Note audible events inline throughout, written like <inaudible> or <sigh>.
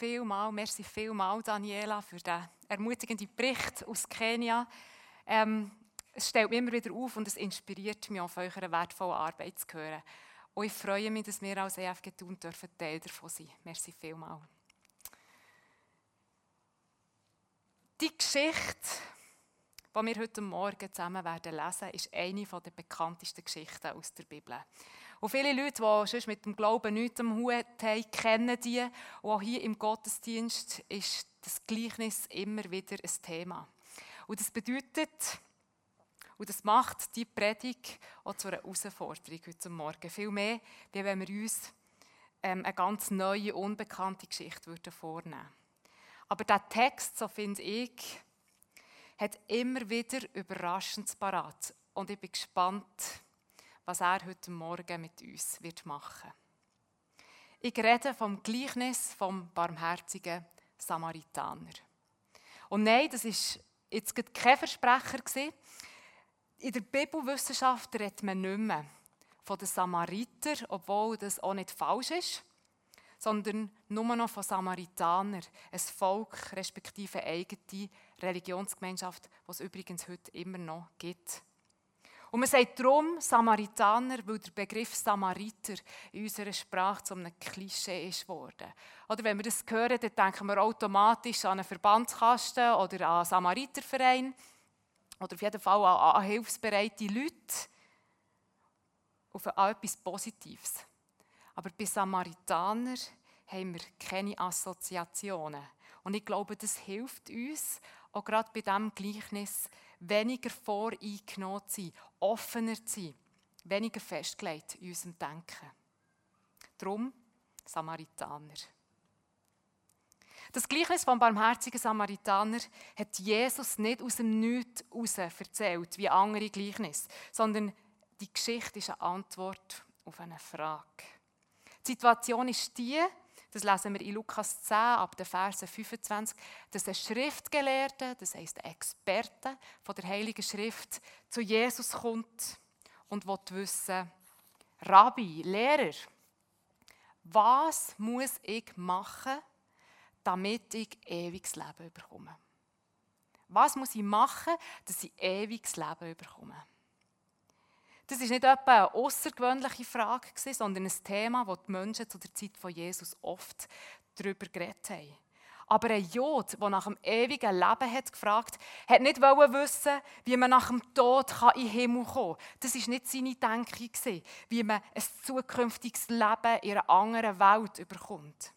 vielmal, merci vielmal, Daniela, für den ermutigenden Bericht aus Kenia. Ähm, es stellt mich immer wieder auf und es inspiriert mich, auf eurer wertvollen Arbeit zu hören. Und ich freue mich, dass wir als EFG tun dürfen Teil davon sein. Merci vielmal. Die Geschichte, die wir heute Morgen zusammen werden lesen, ist eine der bekanntesten Geschichten aus der Bibel. Und viele Leute, die sonst mit dem Glauben nichts am Hut haben, kennen die. Und auch hier im Gottesdienst ist das Gleichnis immer wieder ein Thema. Und das bedeutet, und das macht die Predigt auch zu einer Herausforderung heute Morgen. Viel mehr, wie wenn wir uns ähm, eine ganz neue, unbekannte Geschichte würden vornehmen würden. Aber der Text, so finde ich, hat immer wieder Überraschendes parat. Und ich bin gespannt, was er heute Morgen mit uns wird machen Ich rede vom Gleichnis vom barmherzigen Samaritaner. Und nein, das ist jetzt kein Versprecher. In der Bibelwissenschaft redet man nicht mehr von den Samaritern, obwohl das auch nicht falsch ist, sondern nur noch von Samaritanern, ein Volk respektive eigene Religionsgemeinschaft, was es übrigens heute immer noch gibt. Und man sagt darum Samaritaner, weil der Begriff Samariter in unserer Sprache zu einem Klischee ist geworden. Oder wenn wir das hören, dann denken wir automatisch an einen Verbandskasten oder an einen Samariterverein oder auf jeden Fall an, an hilfsbereite Leute. Auf etwas Positives. Aber bei Samaritaner haben wir keine Assoziationen. Und ich glaube, das hilft uns, auch gerade bei diesem Gleichnis, weniger voreingenommen zu sein, offener zu sein, weniger festgelegt in unserem Denken. Darum Samaritaner. Das Gleichnis vom barmherzigen Samaritaner hat Jesus nicht aus dem Nichts heraus erzählt, wie andere Gleichnisse, sondern die Geschichte ist eine Antwort auf eine Frage. Die Situation ist die, das lesen wir in Lukas 10 ab den Versen 25, dass ein Schriftgelehrter, das heißt ein Experte von der Heiligen Schrift, zu Jesus kommt und will wissen, Rabbi, Lehrer, was muss ich machen, damit ich ewiges Leben bekomme? Was muss ich machen, dass ich ewiges Leben bekomme? Das ist nicht etwa eine außergewöhnliche Frage, sondern ein Thema, das die Menschen zu der Zeit von Jesus oft darüber geredet haben. Aber ein Jod, der nach dem ewigen Leben hat gefragt hat, nicht wissen, wie man nach dem Tod in den Himmel kommen kann. Das war nicht seine Denke, wie man ein zukünftiges Leben in einer anderen Welt bekommt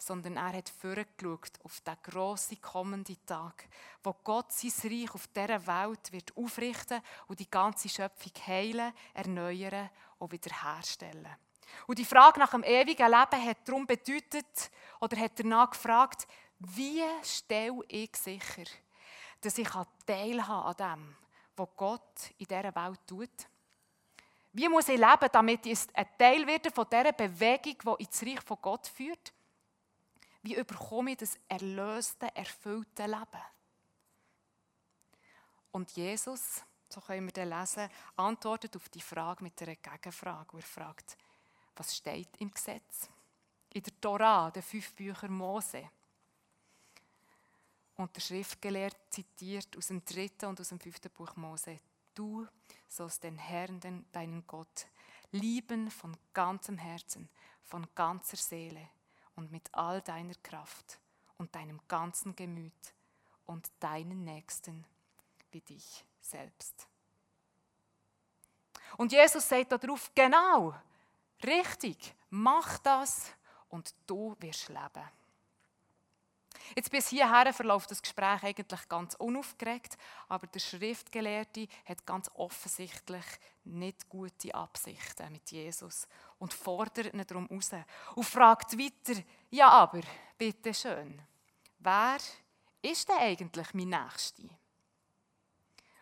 sondern er hat vorgeschaut auf den grossen kommenden Tag, wo Gott sein Reich auf dieser Welt wird aufrichten und die ganze Schöpfung heilen, erneuern und wiederherstellen. Und die Frage nach dem ewigen Leben hat darum bedeutet, oder hat danach gefragt, wie stelle ich sicher, dass ich teilhabe an dem, was Gott in dieser Welt tut? Wie muss ich leben, damit ich ein Teil werde von dieser Bewegung, die ins Reich von Gott führt? Wie überkomme ich das erlöste, erfüllte Leben? Und Jesus, so können wir dann lesen, antwortet auf die Frage mit einer Gegenfrage, er fragt, was steht im Gesetz? In der Torah, den fünf Büchern Mose. Und der Schriftgelehrte zitiert aus dem dritten und aus dem fünften Buch Mose. Du sollst den Herrn, deinen Gott, lieben von ganzem Herzen, von ganzer Seele und mit all deiner Kraft und deinem ganzen Gemüt und deinen Nächsten wie dich selbst. Und Jesus sagt darauf, genau, richtig, mach das und du wirst leben. Jetzt bis hierher verläuft das Gespräch eigentlich ganz unaufgeregt, aber der Schriftgelehrte hat ganz offensichtlich nicht gute Absichten mit Jesus und fordert ihn darum raus und fragt weiter, ja aber, bitte schön, wer ist denn eigentlich mein Nächster?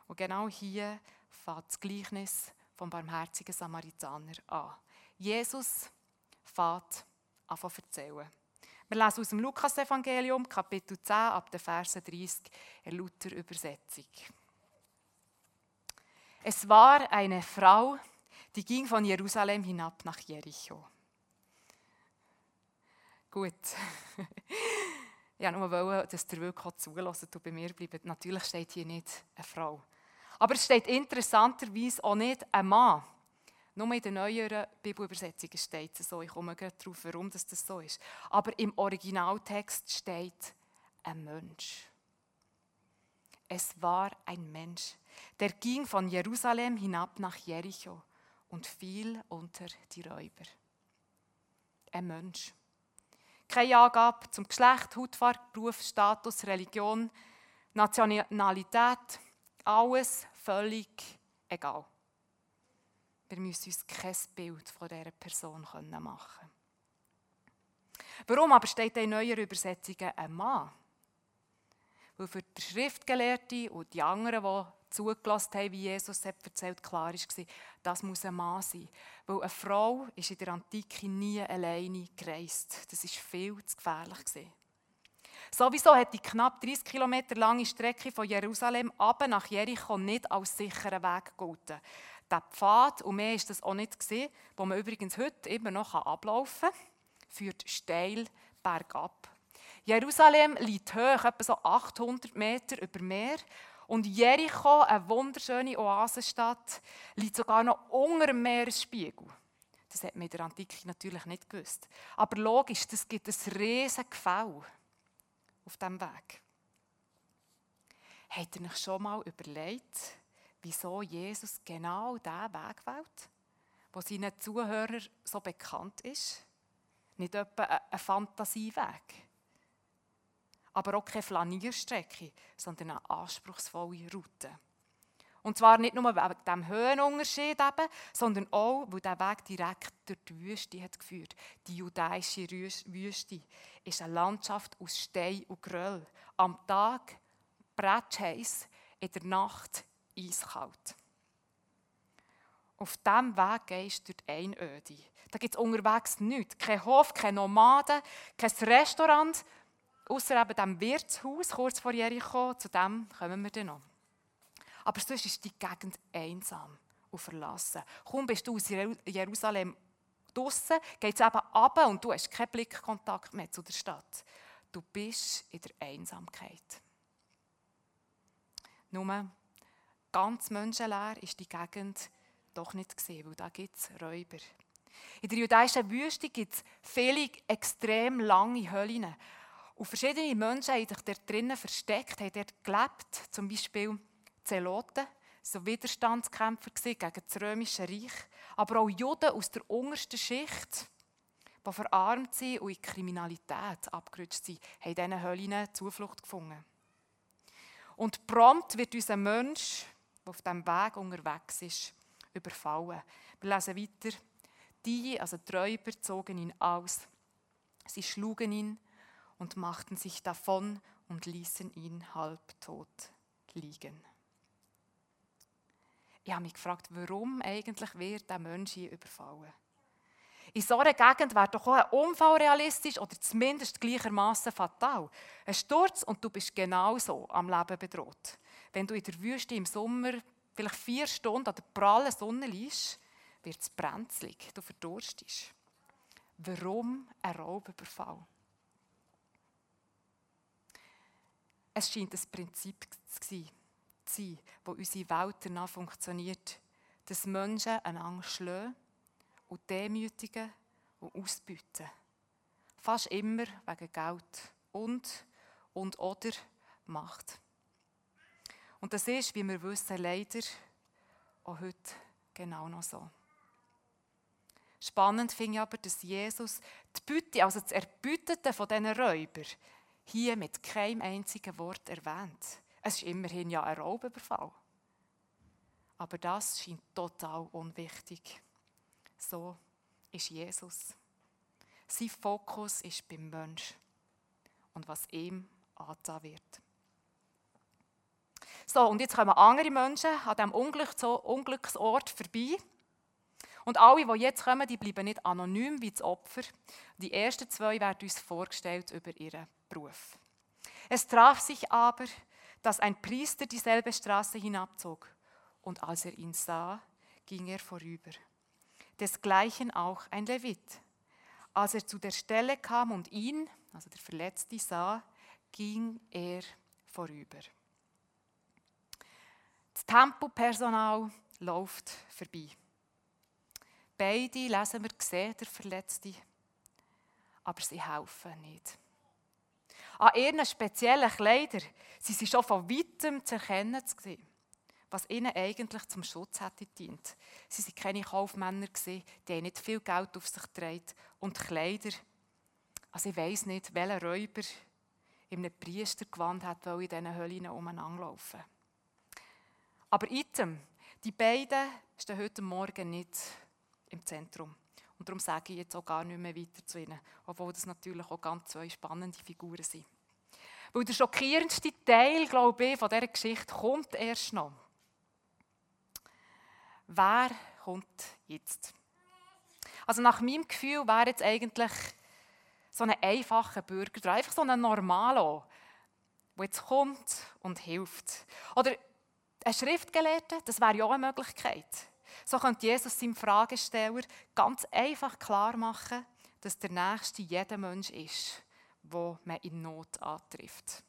Und genau hier fängt das Gleichnis vom barmherzigen Samaritaner an. Jesus fängt an zu erzählen. Wir lesen aus dem Lukas-Evangelium, Kapitel 10, ab den Versen 30, in Luther Übersetzung. Es war eine Frau, die ging von Jerusalem hinab nach Jericho. Gut. <laughs> ja, nur wollen, dass ihr wirklich zulassen und bei mir bleibt. Natürlich steht hier nicht eine Frau. Aber es steht interessanterweise auch nicht ein Mann. Nur in den neueren Bibelübersetzungen steht es so. Ich komme gleich darauf, warum das so ist. Aber im Originaltext steht ein Mensch. Es war ein Mensch, der ging von Jerusalem hinab nach Jericho und fiel unter die Räuber. Ein Mensch. Keine Angabe zum Geschlecht, Hautfarbe, Beruf, Status, Religion, Nationalität, alles völlig egal. Wir müssen uns kein Bild von dieser Person machen Warum aber steht in neueren Übersetzungen ein Mann? Weil für die Schriftgelehrten und die anderen, die zugelassen haben, wie Jesus hat erzählt, klar war, das muss ein Mann sein. Weil eine Frau ist in der Antike nie alleine gereist. Das war viel zu gefährlich. Sowieso hat die knapp 30 Kilometer lange Strecke von Jerusalem ab nach Jericho nicht als sicheren Weg gelten. Der Pfad, und mehr ist das auch nicht gesehen, wo man übrigens heute immer noch ablaufen kann, führt steil bergab. Jerusalem liegt hoch, etwa so 800 Meter über Meer. Und Jericho, eine wunderschöne Oasenstadt, liegt sogar noch unter dem Meeresspiegel. Das hat man in der Antike natürlich nicht gewusst. Aber logisch, es gibt ein riesiges Gefälle auf diesem Weg. Habt ihr euch schon mal überlegt, wieso Jesus genau diesen Weg wählt, der seinen Zuhörern so bekannt ist? Nicht etwa ein Fantasieweg aber auch keine Flanierstrecke, sondern eine anspruchsvolle Route. Und zwar nicht nur wegen dem Höhenunterschied, eben, sondern auch, weil der Weg direkt durch die Wüste hat geführt. Die judäische Wüste ist eine Landschaft aus Stein und Geröll. Am Tag bretschheiß, in der Nacht eiskalt. Auf diesem Weg gehst du durch die Einöde. Da gibt es unterwegs nichts. Kein Hof, keine Nomaden, kein Restaurant, Außer eben dem Wirtshaus kurz vor Jericho, zu dem kommen wir dann noch. Aber sonst ist die Gegend einsam und verlassen. Kaum bist du aus Jerusalem draußen, geht es eben ab und du hast keinen Blickkontakt mehr zu der Stadt. Du bist in der Einsamkeit. Nur ganz menschenleer ist die Gegend doch nicht gesehen, weil da gibt es Räuber. In der jüdischen Wüste gibt es viele extrem lange Höllen, und verschiedene Menschen haben sich dort drinnen versteckt, haben dort gelebt. Zum Beispiel Zeloten, so Widerstandskämpfer gegen das Römische Reich. Aber auch Juden aus der untersten Schicht, die verarmt sind und in Kriminalität abgerutscht sind, haben diesen Höllen Zuflucht gefunden. Und prompt wird unser Mensch, der auf diesem Weg unterwegs ist, überfallen. Wir lesen weiter. Die, also die Räuber, zogen ihn aus. Sie schlugen ihn und machten sich davon und ließen ihn halbtot liegen. Ich habe mich gefragt, warum eigentlich wird der Mensch hier überfallen? In so einer Gegend wäre doch auch ein Unfall realistisch oder zumindest gleichermaßen fatal. Ein Sturz und du bist genauso am Leben bedroht. Wenn du in der Wüste im Sommer vielleicht vier Stunden an der prallen Sonne liegst, wird es brenzlig, du verdurstest. Warum ein Raubüberfall? Es scheint ein Prinzip zu sein, das unsere Welt danach funktioniert, dass Menschen einander schlagen und demütigen und ausbeuten. Fast immer wegen Geld und, und oder Macht. Und das ist, wie wir wissen, leider auch heute genau noch so. Spannend finde ich aber, dass Jesus die Bütte, also das Erbütete von diesen Räubern, hier mit keinem einzigen Wort erwähnt. Es ist immerhin ja ein Raubüberfall. Aber das scheint total unwichtig. So ist Jesus. Sein Fokus ist beim Mensch und was ihm angetan wird. So, und jetzt kommen andere Menschen an diesem Unglücksort vorbei. Und alle, die jetzt kommen, die bleiben nicht anonym wie das Opfer. Die ersten zwei werden uns vorgestellt über ihren Beruf. Es traf sich aber, dass ein Priester dieselbe Straße hinabzog. Und als er ihn sah, ging er vorüber. Desgleichen auch ein Levit. Als er zu der Stelle kam und ihn, also der Verletzte, sah, ging er vorüber. Das Tempopersonal läuft vorbei. Beide lesen wir sehen, der Verletzte, aber sie helfen nicht. An ihren speziellen Kleidern sind sie schon von weitem zu erkennen was ihnen eigentlich zum Schutz hätte dient. Sie waren keine Kaufmänner, die nicht viel Geld auf sich tragen und Kleider. Also ich weiß nicht, welcher Räuber in einem Priestergewand hat in diesen Höllen umeinander laufen. Aber item, die beiden stehen heute Morgen nicht im Zentrum. Und darum sage ich jetzt auch gar nicht mehr weiter zu ihnen, obwohl das natürlich auch ganz zwei spannende Figuren sind. Weil der schockierendste Teil, glaube ich, von dieser Geschichte kommt erst noch. Wer kommt jetzt? Also nach meinem Gefühl wäre jetzt eigentlich so ein einfacher Bürger, oder einfach so ein Normalo, der jetzt kommt und hilft. Oder ein Schriftgelehrter, das wäre ja eine Möglichkeit. So könnte Jesus seinem Fragesteller ganz einfach klar machen, dass der Nächste jeder Mensch ist, wo man in Not antrifft.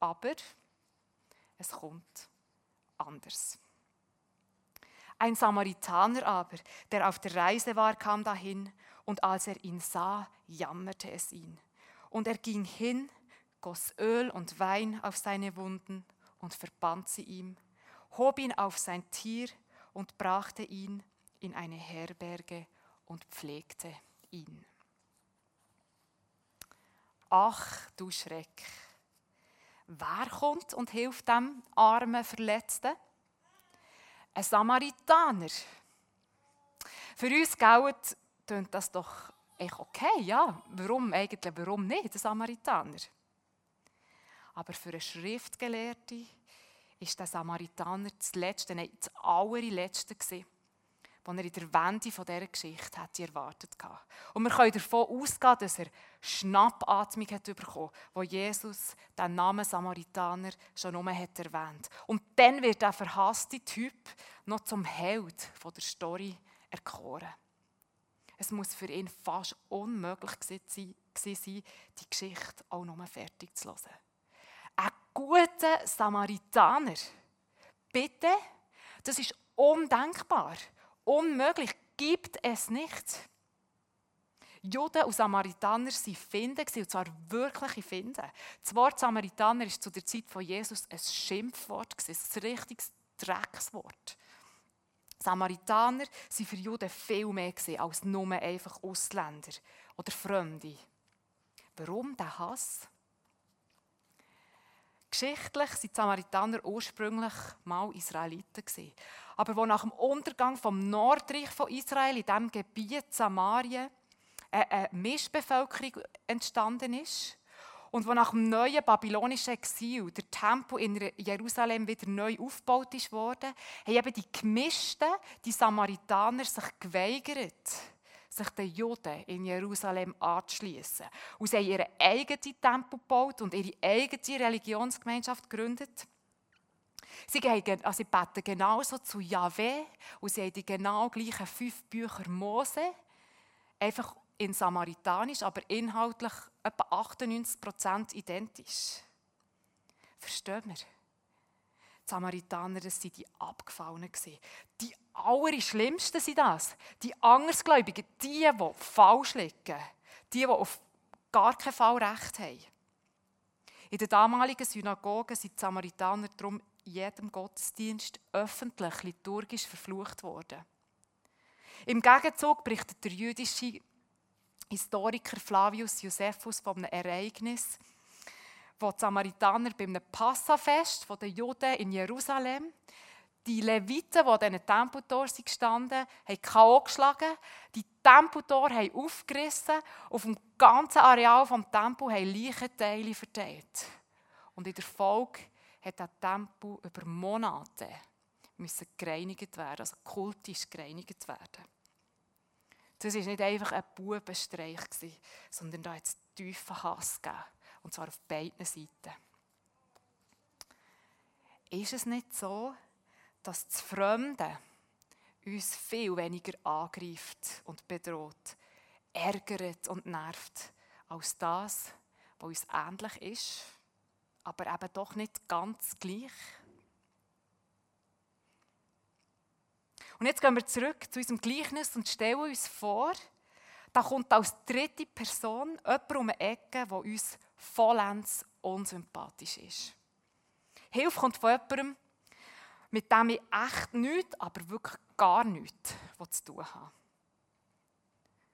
Aber es kommt anders. Ein Samaritaner aber, der auf der Reise war, kam dahin, und als er ihn sah, jammerte es ihn. Und er ging hin, goss Öl und Wein auf seine Wunden und verband sie ihm, hob ihn auf sein Tier und brachte ihn in eine Herberge und pflegte ihn. Ach du Schreck! Wer kommt und hilft dem armen Verletzten? Ein Samaritaner. Für uns Gaut tönt das doch echt okay, ja. Warum eigentlich, warum nicht, ein Samaritaner? Aber für einen Schriftgelehrten ist der Samaritaner das Letzte, nein, das allerletzte gewesen, was er in der Wende dieser Geschichte hätte erwartet hatte. Und wir können davon ausgehen, dass er Schnappatmung hat bekommen, wo Jesus den Namen Samaritaner schon nur hat erwähnt. Und dann wird der verhasste Typ noch zum Held der Story erkoren. Es muss für ihn fast unmöglich gewesen sein, die Geschichte auch noch fertig zu hören ein guter Samaritaner. Bitte? Das ist undenkbar. Unmöglich. Gibt es nicht. Juden und Samaritaner waren Finden, und zwar wirkliche Finden. Das Wort Samaritaner ist zu der Zeit von Jesus ein Schimpfwort, ein richtiges Dreckswort. Samaritaner waren für Juden viel mehr als nur einfach Ausländer oder Fremde. Warum der Hass? Geschichtlich waren die Samaritaner ursprünglich mal Israeliten. Aber wo nach dem Untergang vom Nordreich von Israel in diesem Gebiet Samarien eine Mischbevölkerung entstanden ist und wo nach dem neuen babylonischen Exil der Tempel in Jerusalem wieder neu aufgebaut wurde, haben eben die gemischten, die Samaritaner sich geweigert, sich den Juden in Jerusalem anzuschließen. Und sie haben ihren eigenen Tempel gebaut und ihre eigene Religionsgemeinschaft gegründet. Sie, gehen, also sie beten genauso zu Yahweh und sie haben die genau gleichen fünf Bücher Mose, einfach in Samaritanisch, aber inhaltlich etwa 98% identisch. Verstehen wir? Samaritaner, das waren die Abgefallenen. Die Allerschlimmsten sind das. Die Andersgläubigen, die, die falsch liegen. Die, die auf gar keinen Fall Recht haben. In der damaligen Synagoge sind die Samaritaner darum jedem Gottesdienst öffentlich liturgisch verflucht worden. Im Gegenzug berichtet der jüdische Historiker Flavius Josephus von einem Ereignis, wo die Samaritaner bei einem Passafest der Juden in Jerusalem die Leviten, die an diesen Tempeltor gestanden haben K.O. geschlagen. Die Tempeltor haben aufgerissen. Auf dem ganzen Areal des Tempels haben Leichenteile verteilt. Und in der Folge hat der Tempel über Monate müssen gereinigt werden, also kultisch gereinigt werden. Das war nicht einfach ein Bubenstreich, sondern da hat es tiefen Hass gegeben. Und zwar auf beiden Seiten. Ist es nicht so, dass das Fremde uns viel weniger angreift und bedroht, ärgert und nervt, als das, was uns ähnlich ist, aber eben doch nicht ganz gleich. Und jetzt gehen wir zurück zu unserem Gleichnis und stellen uns vor, da kommt als dritte Person jemand um eine Ecke, der uns vollends unsympathisch ist. Hilfe kommt von jemandem, mit dem ich echt nichts, aber wirklich gar nichts zu tun habe.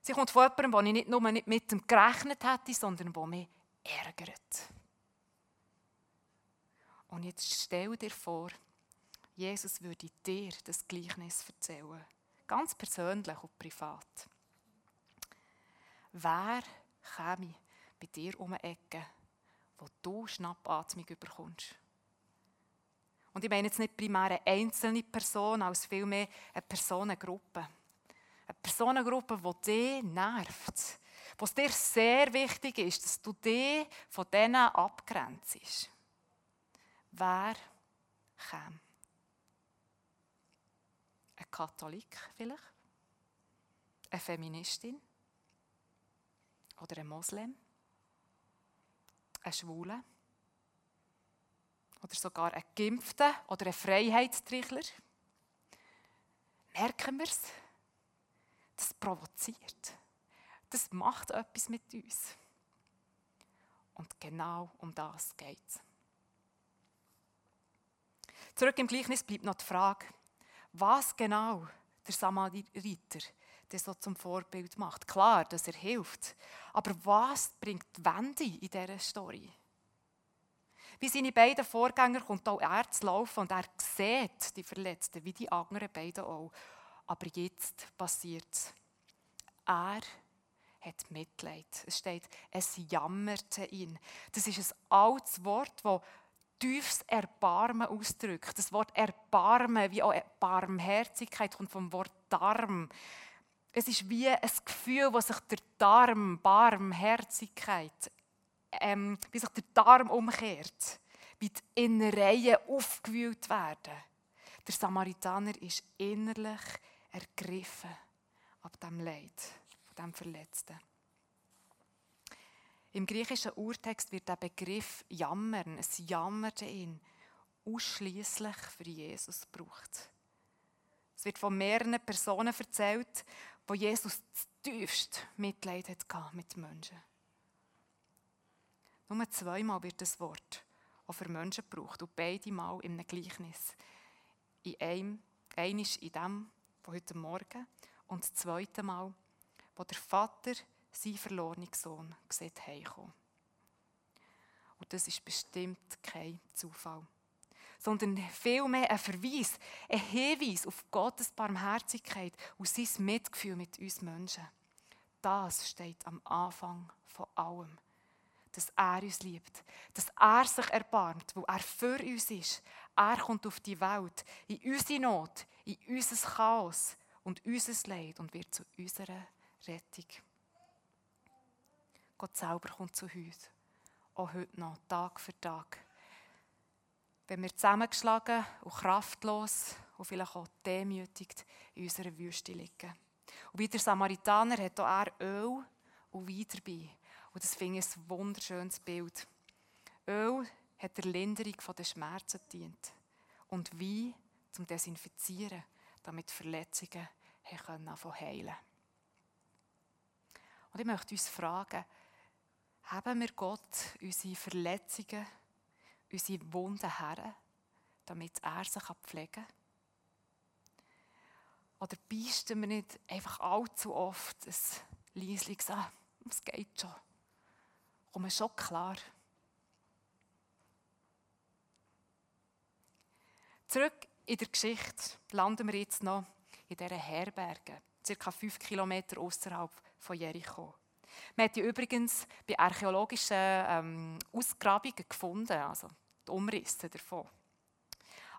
Sie kommt von jemandem, der ich nicht nur nicht mit ihm gerechnet hätte, sondern der mich ärgert. Und jetzt stell dir vor, Jesus würde dir das Gleichnis erzählen. Ganz persönlich und privat. Wer käme bei dir um eine Ecke, wo du Schnappatmung bekommst? Und ich meine jetzt nicht primär eine einzelne Person, als vielmehr eine Personengruppe. Eine Personengruppe, die dich nervt. Wo es dir sehr wichtig ist, dass du dich von denen abgrenzt. Wer käme? Ein Katholik vielleicht? Eine Feministin? Oder ein Moslem? Ein Schwule? Oder sogar ein Geimpfter oder ein Freiheitstrichler? Merken wir es? Das provoziert. Das macht etwas mit uns. Und genau um das geht es. Zurück im Gleichnis bleibt noch die Frage, was genau der Samariter der so zum Vorbild macht. Klar, dass er hilft. Aber was bringt die Wende in dieser Story? Wie seine beiden Vorgänger kommt auch er zu laufen und er sieht die Verletzten, wie die anderen beiden auch. Aber jetzt passiert es. Er hat Mitleid. Es steht, es jammerte ihn. Das ist ein altes Wort, das tiefes Erbarmen ausdrückt. Das Wort Erbarmen, wie auch Barmherzigkeit, kommt vom Wort Darm. Es ist wie ein Gefühl, wo sich der Darm, Barmherzigkeit, ähm, wie sich der Darm umkehrt, wie die Innereien aufgewühlt werden. Der Samaritaner ist innerlich ergriffen ab dem Leid, von dem Verletzten. Im griechischen Urtext wird der Begriff jammern, es jammerte ihn, ausschließlich für Jesus gebraucht. Es wird von mehreren Personen erzählt, wo Jesus tiefst Mitleid hatte mit Menschen. Nur zweimal wird das Wort auch für Menschen gebraucht und beide Mal in einem Gleichnis. In einem, einisch in dem von heute Morgen und das zweite Mal, wo der Vater seinen verlorenen Sohn sieht heimkommen. Und das ist bestimmt kein Zufall sondern vielmehr ein Verweis, ein Hinweis auf Gottes Barmherzigkeit und sein Mitgefühl mit uns Menschen. Das steht am Anfang von allem. Dass er uns liebt, dass er sich erbarmt, wo er für uns ist. Er kommt auf die Welt, in unsere Not, in unser Chaos und unser Leid und wird zu unserer Rettung. Gott selber kommt zu uns, auch heute noch, Tag für Tag wenn wir zusammengeschlagen und kraftlos und vielleicht auch demütigt in unserer Wüste liegen. Und wie der Samaritaner hat auch er Öl und Wein dabei. Und das finde ich ein wunderschönes Bild. Öl hat der Linderung der Schmerzen dient und Wein zum Desinfizieren, damit Verletzungen können heilen Und ich möchte uns fragen, haben wir Gott unsere Verletzungen unsere Wunden her, damit er sie pflegen kann? Oder beichten wir nicht einfach allzu oft ein Liesling an, es geht schon. Kommen schon klar. Zurück in der Geschichte landen wir jetzt noch in dieser Herberge, ca. fünf Kilometer außerhalb von Jericho. Man hat die übrigens bei archäologischen ähm, Ausgrabungen gefunden, also die Umrisse davon.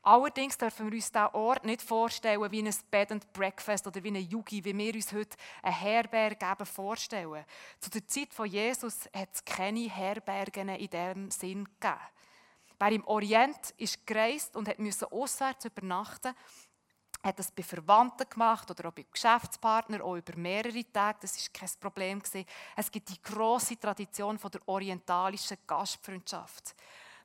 Allerdings dürfen wir uns diesen Ort nicht vorstellen wie ein Bed and Breakfast oder wie eine Yugi, wie wir uns heute eine Herberge vorstellen. Zu der Zeit von Jesus hat es keine Herbergen in diesem Sinn gegeben. Wer im Orient ist gereist und musste auswärts übernachten, hat das bei Verwandten gemacht oder auch bei Geschäftspartnern, auch über mehrere Tage. Das ist kein Problem Es gibt die große Tradition von der orientalischen Gastfreundschaft.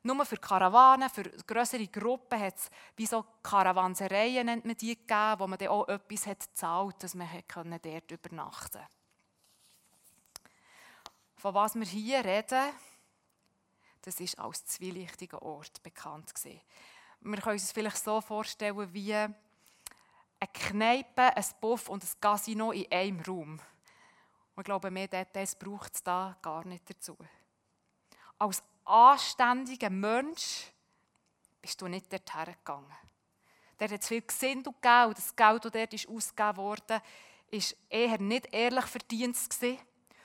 Nur für Karawanen, für größere Gruppen hat es wie so Karawansereien, nennt man die, gegeben, wo man dann auch etwas hat gezahlt, dass man dort übernachten konnte. Von was wir hier reden, das ist als zwielichtiger Ort bekannt gewesen. Wir können uns vielleicht so vorstellen wie eine Kneipe, ein Buff und ein Casino in einem Raum. Und ich glaube, mehr Details braucht es da gar nicht dazu. Als anständiger Mensch bist du nicht dorthin gegangen. Der hat viel Gesinn gegeben und das Geld, das dort ausgegeben wurde, war eher nicht ehrlich verdient.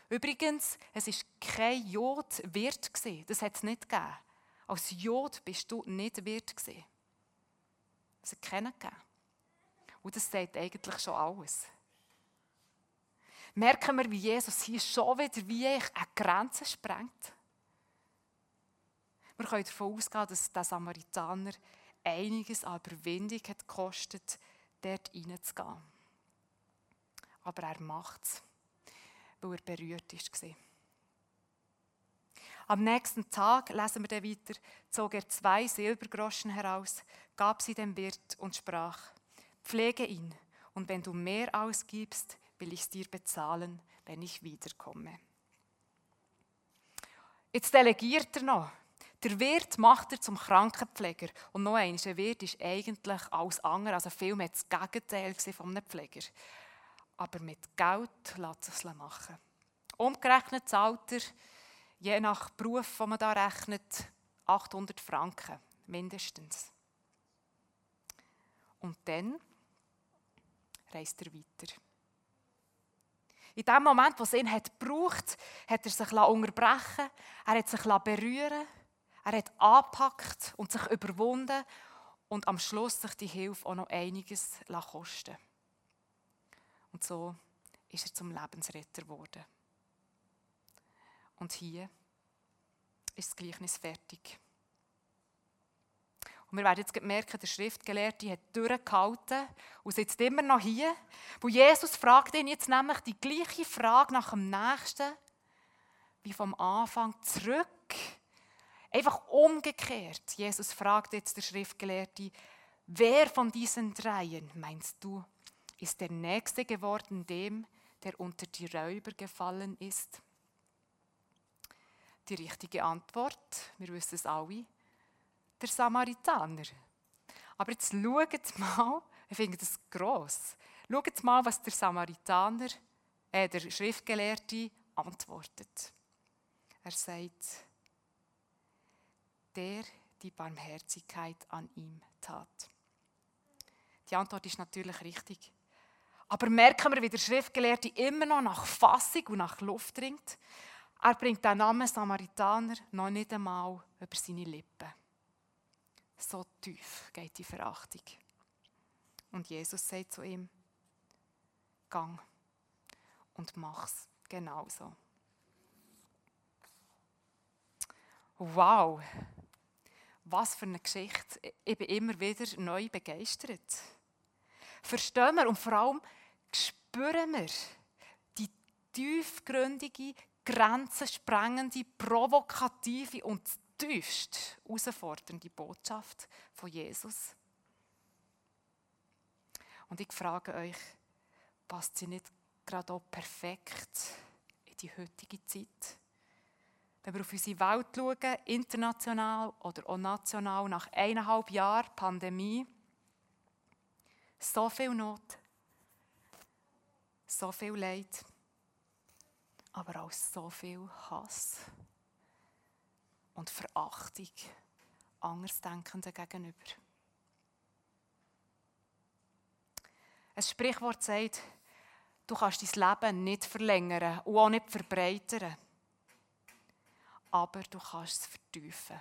Übrigens, es war kein Jod-Wirt. Das hat es nicht gegeben. Als Jod bist du nicht Wirt. Es hat keinen gegeben. Und das sagt eigentlich schon alles. Merken wir, wie Jesus hier schon wieder wie eine Grenze sprengt? Wir können davon ausgehen, dass der Samaritaner einiges an Überwindung hat gekostet, dort reinzugehen. Aber er macht es, weil er berührt war. Am nächsten Tag, lesen wir dann weiter, zog er zwei Silbergroschen heraus, gab sie dem Wirt und sprach, pflege ihn, und wenn du mehr ausgibst, will ich es dir bezahlen, wenn ich wiederkomme. Jetzt delegiert er noch. Der Wirt macht er zum Krankenpfleger. Und noch eins, ein Wirt ist eigentlich alles andere, also viel mehr das Gegenteil von einem Pfleger. Aber mit Geld lässt es machen. Umgerechnet zahlt er, je nach Beruf, den man da rechnet, 800 Franken, mindestens. Und dann reist er weiter. In dem Moment, wo es ihn hat gebraucht, hat er sich unterbrechen er hat sich berühren er hat angepackt und sich überwunden und am Schluss sich die Hilfe auch noch einiges kosten Und so ist er zum Lebensretter geworden. Und hier ist das Gleichnis fertig. Und wir werden jetzt merken, der Schriftgelehrte hat durchgehalten und sitzt immer noch hier. Wo Jesus fragt ihn jetzt nämlich die gleiche Frage nach dem Nächsten wie vom Anfang zurück Einfach umgekehrt. Jesus fragt jetzt der Schriftgelehrte, wer von diesen dreien, meinst du, ist der Nächste geworden dem, der unter die Räuber gefallen ist? Die richtige Antwort, wir wissen es alle, der Samaritaner. Aber jetzt schaut mal, ich finde das gross, schaut mal, was der Samaritaner, äh, der Schriftgelehrte, antwortet. Er sagt, der die Barmherzigkeit an ihm tat? Die Antwort ist natürlich richtig. Aber merken wir, wie der Schriftgelehrte immer noch nach Fassung und nach Luft dringt. Er bringt den Namen Samaritaner noch nicht einmal über seine Lippen. So tief geht die Verachtung. Und Jesus sagt zu ihm, gang und mach's genauso. Wow, was für eine Geschichte. Ich bin immer wieder neu begeistert. Verstehen wir und vor allem spüren wir die tiefgründige, grenzensprengende, provokative und tiefst herausfordernde Botschaft von Jesus. Und ich frage euch, passt sie nicht gerade auch perfekt in die heutige Zeit? wenn wir auf unsere Welt schauen, international oder auch national, nach eineinhalb Jahren Pandemie, so viel Not, so viel Leid, aber auch so viel Hass und Verachtung Andersdenkenden gegenüber. Ein Sprichwort sagt, du kannst dein Leben nicht verlängern und auch nicht verbreitern aber du kannst es vertiefen.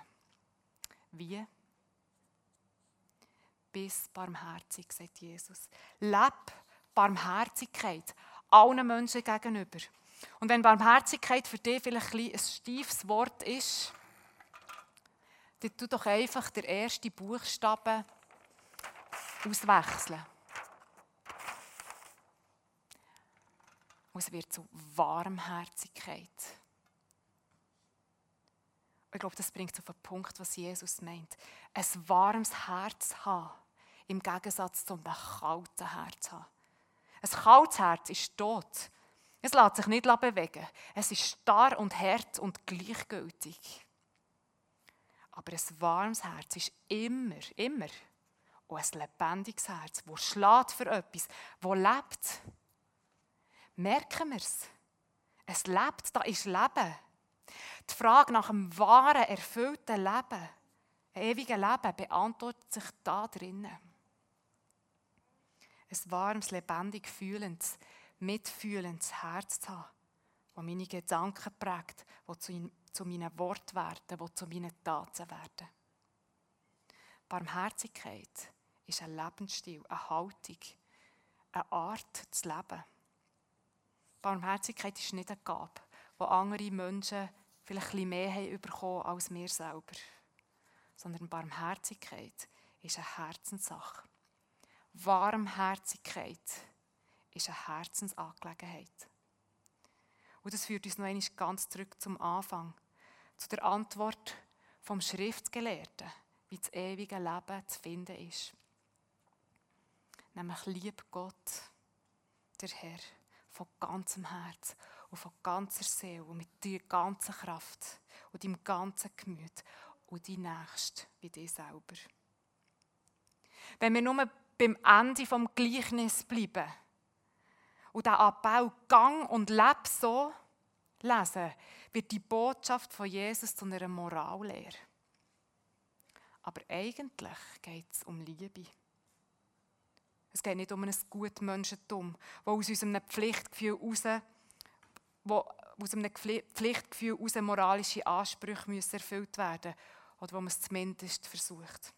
Wie? Bis barmherzig, sagt Jesus. Leb Barmherzigkeit allen Menschen gegenüber. Und wenn Barmherzigkeit für dich vielleicht ein steifes Wort ist, dann tu doch einfach den ersten Buchstaben auswechseln. Und es wird zu Warmherzigkeit. Ich glaube, das bringt es auf den Punkt, was Jesus meint. Ein warmes Herz haben, im Gegensatz zu einem kalten Herz haben. Ein kaltes Herz ist tot. Es lässt sich nicht bewegen. Es ist starr und hart und gleichgültig. Aber ein warmes Herz ist immer, immer und ein lebendiges Herz, das schlägt für etwas, das lebt. Merken wir es? Es lebt, da ist Leben. Die Frage nach einem wahren, erfüllten Leben, ewigen Leben, beantwortet sich da drinnen. Ein warmes, lebendig fühlendes, mitfühlendes Herz zu haben, das meine Gedanken prägt, das zu, zu meinen Worten werden, das zu meinen Taten werden. Barmherzigkeit ist ein Lebensstil, eine Haltung, eine Art zu leben. Barmherzigkeit ist nicht eine Gabe, die andere Menschen vielleicht ein mehr haben bekommen als wir selber. Sondern Barmherzigkeit ist eine Herzenssache. Warmherzigkeit ist eine Herzensangelegenheit. Und das führt uns noch einmal ganz zurück zum Anfang, zu der Antwort vom Schriftgelehrten, wie das ewige Leben zu finden ist. Nämlich lieb Gott, der Herr, von ganzem Herz und von ganzer Seele und mit deiner ganzen Kraft und deinem ganzen Gemüt und die Nächste wie dich selber. Wenn wir nur beim Ende vom Gleichnis bleiben und den Appell Gang und Leb so lesen, wird die Botschaft von Jesus zu einer Morallehre. Aber eigentlich geht es um Liebe. Es geht nicht um ein Gutmenschentum, das aus unserem Pflichtgefühl heraus, wo aus einem Pflichtgefühl heraus moralische Ansprüche müssen erfüllt werden oder wo man es zumindest versucht.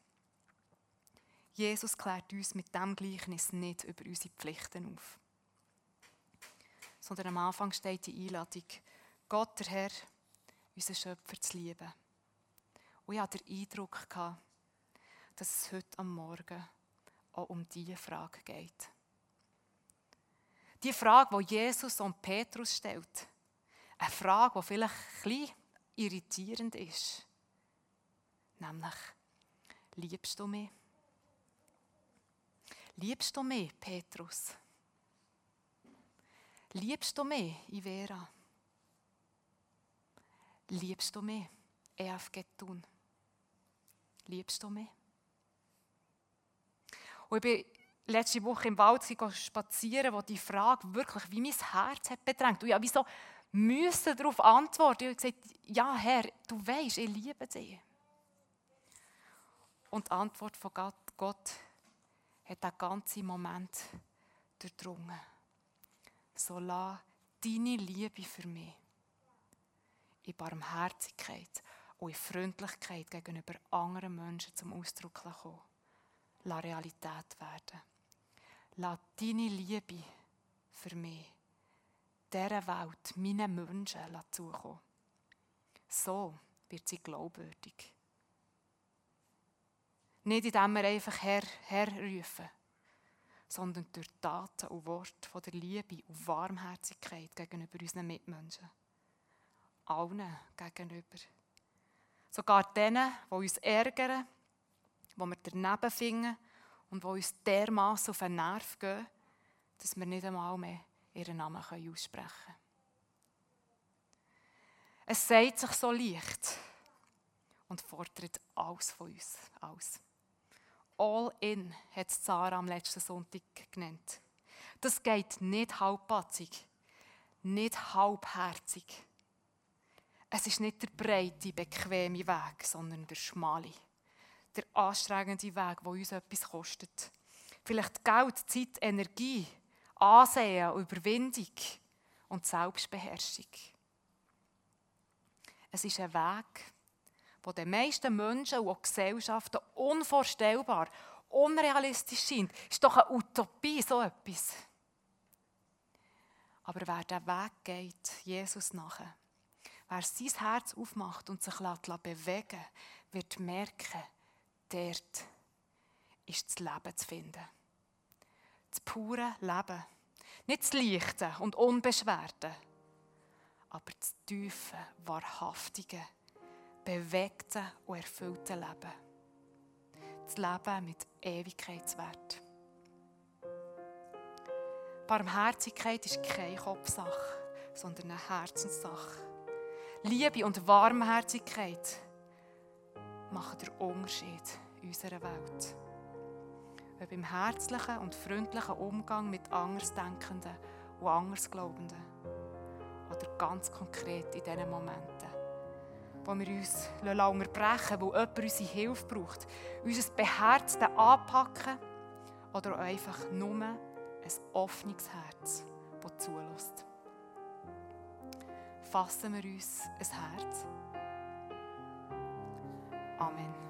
Jesus klärt uns mit diesem Gleichnis nicht über unsere Pflichten auf. Sondern am Anfang steht die Einladung, Gott, der Herr, unseren Schöpfer zu lieben. Und ich hatte den Eindruck, dass es heute am Morgen auch um diese Frage geht. Die Frage, die Jesus und Petrus stellt. Eine Frage, die vielleicht ein irritierend ist. Nämlich, liebst du mich? Liebst du mich, Petrus? Liebst du mich, Ivera? Liebst du mich, EFG Thun? Liebst du mich? Und ich bin letzte Woche im Wald spazieren, wo die Frage wirklich wie mein Herz hat bedrängt. Und ja, wieso müssen darauf antworten? Ich habe gesagt, ja Herr, du weißt, ich liebe dich. Und die Antwort von Gott, Gott hat den ganzen Moment durchdrungen. So lass deine Liebe für mich in Barmherzigkeit und in Freundlichkeit gegenüber anderen Menschen zum Ausdruck kommen. Lass Realität werden. Lass deine Liebe für mich dieser Welt, meinen Menschen zukommen. So wird sie glaubwürdig. Nicht indem wir einfach Herr, Herr rufen, sondern durch Taten und Worte der Liebe und Warmherzigkeit gegenüber unseren Mitmenschen. Allen gegenüber. Sogar denen, die uns ärgern, die wir daneben finden und die uns dermaßen auf den Nerv gehen, dass wir nicht einmal mehr ihren Namen aussprechen können. Es sagt sich so leicht und fordert alles von uns aus. All in hat Sarah am letzten Sonntag genannt. Das geht nicht halbpatzig, nicht halbherzig. Es ist nicht der breite, bequeme Weg, sondern der schmale, der anstrengende Weg, der uns etwas kostet. Vielleicht Geld, Zeit, Energie, Ansehen, Überwindung und Selbstbeherrschung. Es ist ein Weg, wo den meisten Menschen und Gesellschaften unvorstellbar, unrealistisch scheint. Ist doch eine Utopie, so etwas. Aber wer den Weg geht, Jesus nachher, wer sein Herz aufmacht und sich bewegen lässt, wird merken, dort ist das Leben zu finden. Das pure Leben. Nicht das Leichte und Unbeschwerte, aber das tiefe, wahrhaftige, bewegte und erfüllte Leben. Das Leben mit Ewigkeitswert. Barmherzigkeit ist keine Kopfsache, sondern eine Herzenssache. Liebe und Warmherzigkeit machen den Unterschied in unserer Welt. Ob im herzlichen und freundlichen Umgang mit Andersdenkenden und Andersglaubenden. Oder ganz konkret in diesen Momenten, wo wir uns unterbrechen weil jemand unsere Hilfe braucht, unser Beherzten anpacken oder einfach nur ein offenes Herz, das zulässt. Fassen wir uns ein Herz. Amen.